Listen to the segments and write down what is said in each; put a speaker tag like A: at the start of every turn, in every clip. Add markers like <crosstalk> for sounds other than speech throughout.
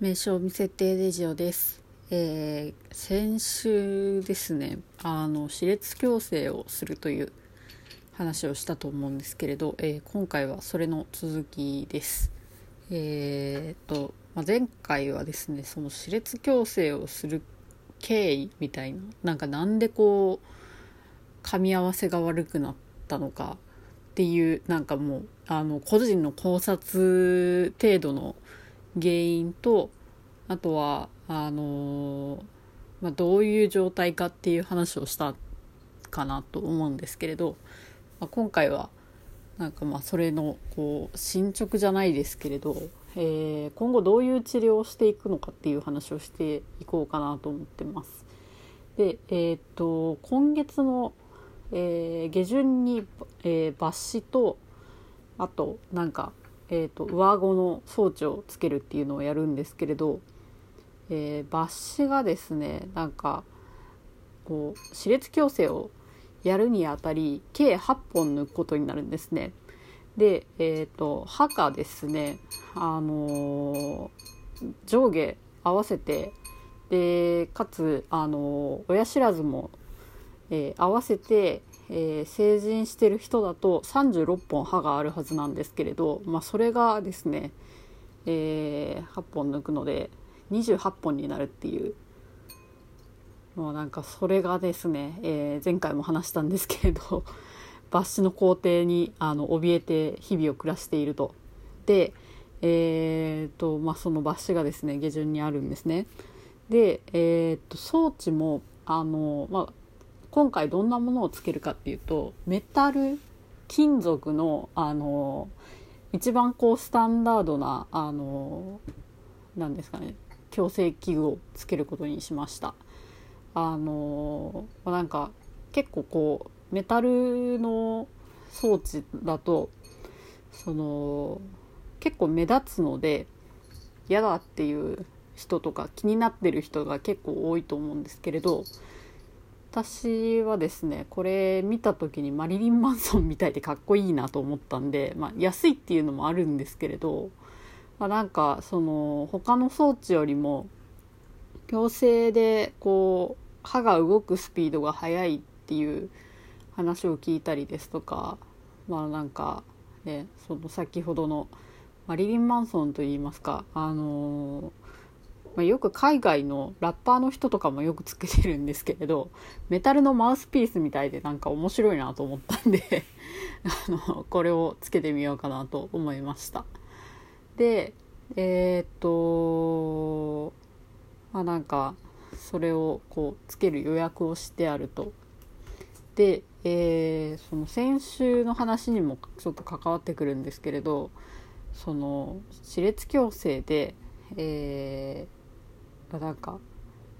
A: 名称未設定レジオです、えー、先週ですねあの歯列矯正をするという話をしたと思うんですけれど、えー、今回はそれの続きです。えー、と、まあ、前回はですねその歯列矯正をする経緯みたいななんかなんでこう噛み合わせが悪くなったのかっていうなんかもうあの個人の考察程度の原因とあとはあのまあ、どういう状態かっていう話をしたかなと思うんですけれど、まあ、今回はなんかまあそれのこう進捗じゃないですけれど、えー、今後どういう治療をしていくのかっていう話をしていこうかなと思ってます。で、えー、っと今月の、えー、下旬に、えー、抜歯とあとなんかえーと、上顎の装置をつけるっていうのをやるんですけれど、えー、抜歯がですねなんかこう歯列矯正をやるにあたり計8本抜くことになるんですね。で、えーと、歯がですね、あのー、上下合わせてでかつ、あのー、親知らずも、えー、合わせてえー、成人してる人だと36本歯があるはずなんですけれど、まあ、それがですね、えー、8本抜くので28本になるっていうもうなんかそれがですね、えー、前回も話したんですけれど抜歯の工程にあの怯えて日々を暮らしていると。で、えーとまあ、その抜歯がですね下旬にあるんですね。で、えーと装置もあの、まあ、今回どんなものをつけるかっていうとメタル金属のあの一番こうスタンダードなあの何ですかね矯正器具をつけることにしました。あのなんか結構こうメタルの装置だとその結構目立つので嫌だっていう人とか気になってる人が結構多いと思うんですけれど私はですねこれ見た時にマリリン・マンソンみたいでかっこいいなと思ったんで、まあ、安いっていうのもあるんですけれど、まあ、なんかその他の装置よりも矯正でこう歯が動くスピードが速いっていう話を聞いたりですとかまあなんかねその先ほどのマリリン・マンソンといいますかあのーまあ、よく海外のラッパーの人とかもよくつけてるんですけれどメタルのマウスピースみたいでなんか面白いなと思ったんで <laughs> あのこれをつけてみようかなと思いました。でえー、っとまあなんかそれをこうつける予約をしてあると。で、えー、その先週の話にもちょっと関わってくるんですけれどその歯列矯正で、えー、なんか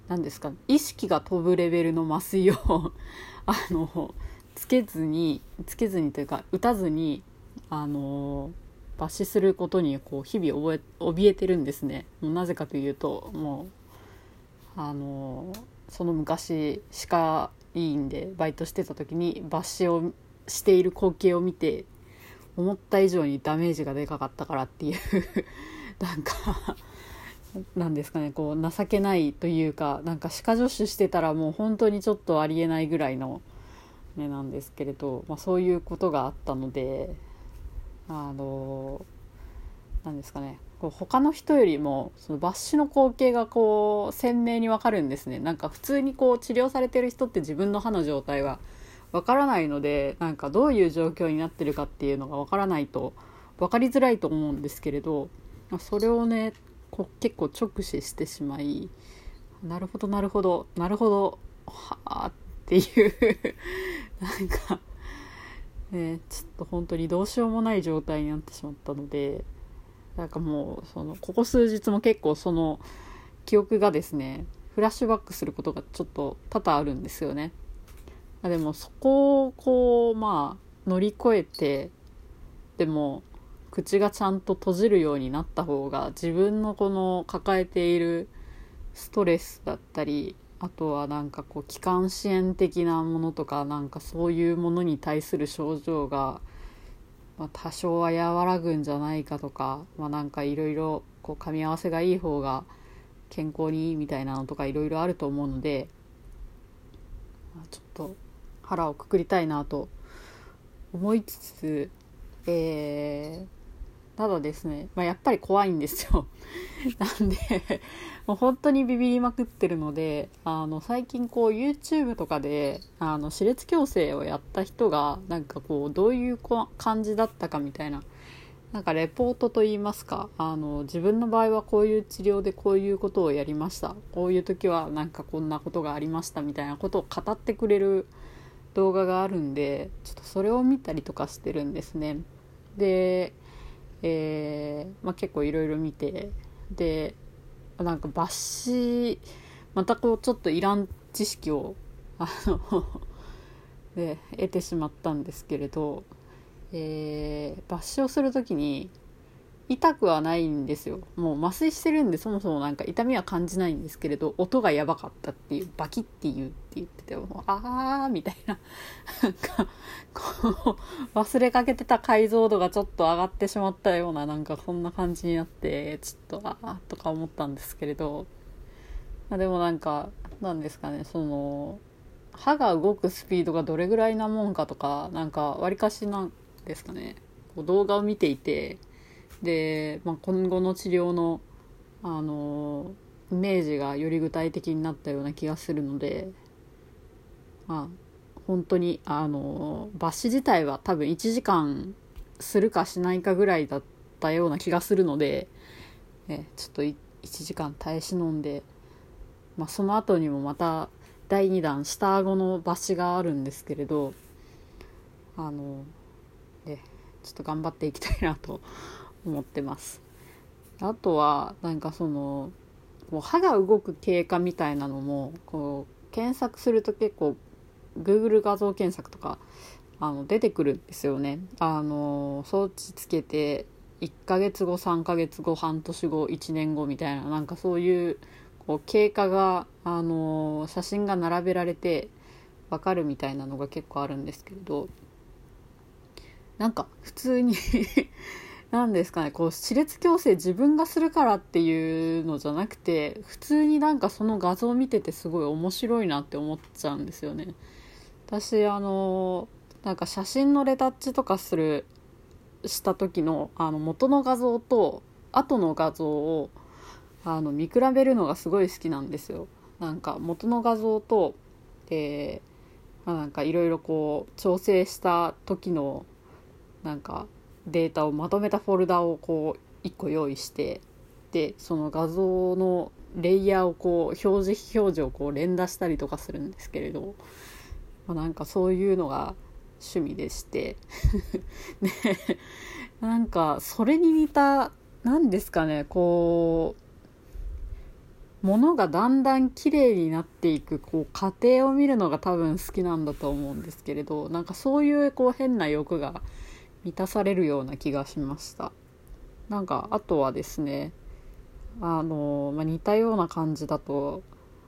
A: 何ですか意識が飛ぶレベルの麻酔を <laughs> あのつけずにつけずにというか打たずにあの抜歯することにこう日々覚え怯えてるんですね。もうなぜかというともうあのその昔歯科医院でバイトしてた時に抜歯をしている光景を見て思った以上にダメージがでかかったからっていう <laughs> なんかなんですかねこう情けないというかなんか歯科助手してたらもう本当にちょっとありえないぐらいの、ね、なんですけれど、まあ、そういうことがあったのであのなんですかねこう他の人よりもその抜歯の光景がこう鮮明にわかるんですね。なんか普通にこう治療されてる人って自分の歯の状態はわからないのでなんかどういう状況になってるかっていうのがわからないと分かりづらいと思うんですけれどそれをねこ結構直視してしまいなるほどなるほどなるほどはあっていう <laughs> なんかねちょっと本当にどうしようもない状態になってしまったのでなんかもうそのここ数日も結構その記憶がですねフラッシュバックすることがちょっと多々あるんですよね。でもそこをこうまあ乗り越えてでも口がちゃんと閉じるようになった方が自分のこの抱えているストレスだったりあとはなんかこう気管支炎的なものとかなんかそういうものに対する症状がまあ、多少は和らぐんじゃないかとか、まあ、なんかいろいろこう噛み合わせがいい方が健康にいいみたいなのとかいろいろあると思うので、まあ、ちょっと腹をくくりたいなと思いつつ、えー、ただですね、まあ、やっぱり怖いんですよ。<laughs> なんでもう本当にビビりまくってるのであの最近こう YouTube とかであの歯列矯正をやった人がなんかこうどういう感じだったかみたいななんかレポートといいますかあの自分の場合はこういう治療でこういうことをやりました。こういう時はなんかこんなことがありましたみたいなことを語ってくれる動画があるんでちょっとそれを見たりとかしてるんですね。で、えー、まあ、結構いろいろ見てでなんか抜歯またこうちょっといらん知識をあので <laughs> 得てしまったんですけれどえー、抜歯をする時に痛くはないんですよ。もう麻酔してるんでそもそもなんか痛みは感じないんですけれど音がやばかったっていうバキって言うって言っててもうあーみたいな。なんかこう忘れかけてた解像度がちょっと上がってしまったようななんかこんな感じになってちょっとああとか思ったんですけれど、まあ、でもなんかなんですかねその歯が動くスピードがどれぐらいなもんかとかなんかわりかしなんですかね。こう動画を見ていてで、まあ、今後の治療のあのイメージがより具体的になったような気がするのでまあ本当にあの抜歯自体は多分1時間するかしないかぐらいだったような気がするので、えちょっと1時間耐え忍んで、まあ、その後にもまた第2弾下顎の抜歯があるんですけれどあのでちょっと頑張っていきたいなと思ってます。あとはなんかそのこう歯が動く経過みたいなのもこう検索すると結構 Google 画像検索とかあの出てくるんですよね。あの装置つけて1ヶ月後3ヶ月後半年後1年後みたいななんかそういうこう経過があの写真が並べられてわかるみたいなのが結構あるんですけれどなんか普通に <laughs> 何ですかねこう歯列矯正自分がするからっていうのじゃなくて普通になんかその画像を見ててすごい面白いなって思っちゃうんですよね。私あのなんか写真のレタッチとかするした時のあの元の画像と後の画像をあの見比べるのがすごい好きなんですよ。なんか元の画像と、えー、なんかいろいろこう調整した時のなんかデータをまとめたフォルダをこう1個用意してでその画像のレイヤーをこう表示非表示をこう連打したりとかするんですけれど、まあ、なんかそういうのが趣味でしてで <laughs> なんかそれに似た何ですかねこう物がだんだん綺麗になっていくこう過程を見るのが多分好きなんだと思うんですけれどなんかそういうこう変な欲が満たされるような気がしました。なんかあとはですねあの、まあ、似たような感じだと、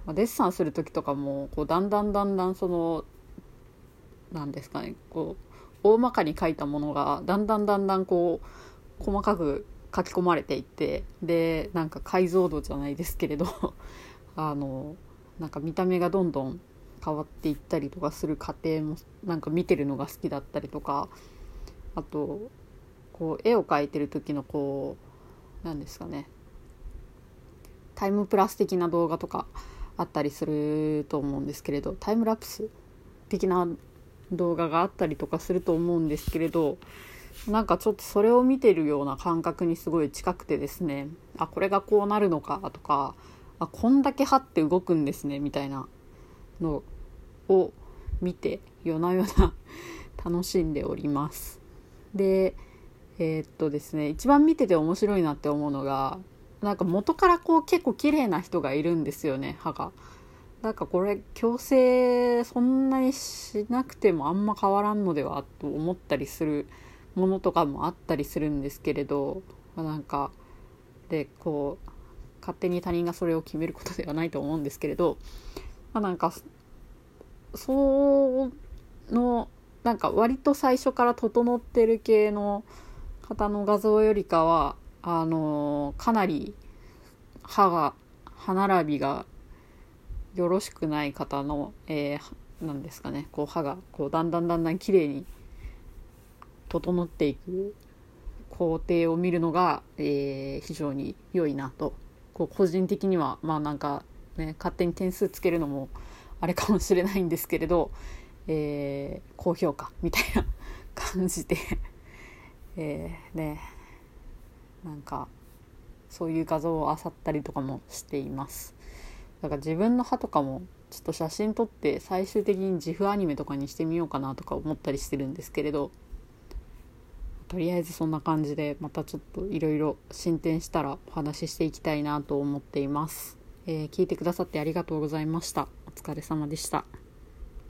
A: まあ、デッサンする時とかもこうだんだんだんだんその何ですかねこう大まかに書いたものがだんだんだんだんこう細かく書き込まれていってでなんか解像度じゃないですけれど <laughs> あのなんか見た目がどんどん変わっていったりとかする過程もなんか見てるのが好きだったりとかあとこう絵を描いてる時のこう何ですかねタイムプラス的な動画とかあったりすると思うんですけれどタイムラプス的な動画があったりとかすると思うんですけれどなんかちょっとそれを見てるような感覚にすごい近くてですねあこれがこうなるのかとかあこんだけ歯って動くんですねみたいなのを見て夜な夜な楽しんでおります。でえー、っとですね一番見てて面白いなって思うのがなんか元からこう結構綺麗な人がいるんですよね歯が。なんかこれ矯正そんなにしなくてもあんま変わらんのではと思ったりするものとかもあったりするんですけれどなんかでこう勝手に他人がそれを決めることではないと思うんですけれど、まあ、なんかそうのなんか割と最初から整ってる系の方の画像よりかはあのかなり歯が歯並びがよろしくない方の、えー、なんですかね。こう歯がこうだんだんだんだん綺麗に整っていく工程を見るのが、えー、非常に良いなと。こう個人的にはまあなんかね勝手に点数つけるのもあれかもしれないんですけれど、えー、高評価みたいな感じで <laughs> えー、ねなんかそういう画像を漁ったりとかもしています。だから自分の歯とかもちょっと写真撮って最終的に自負アニメとかにしてみようかなとか思ったりしてるんですけれどとりあえずそんな感じでまたちょっといろいろ進展したらお話ししていきたいなと思っています、えー、聞いてくださってありがとうございました。お疲れ様でした。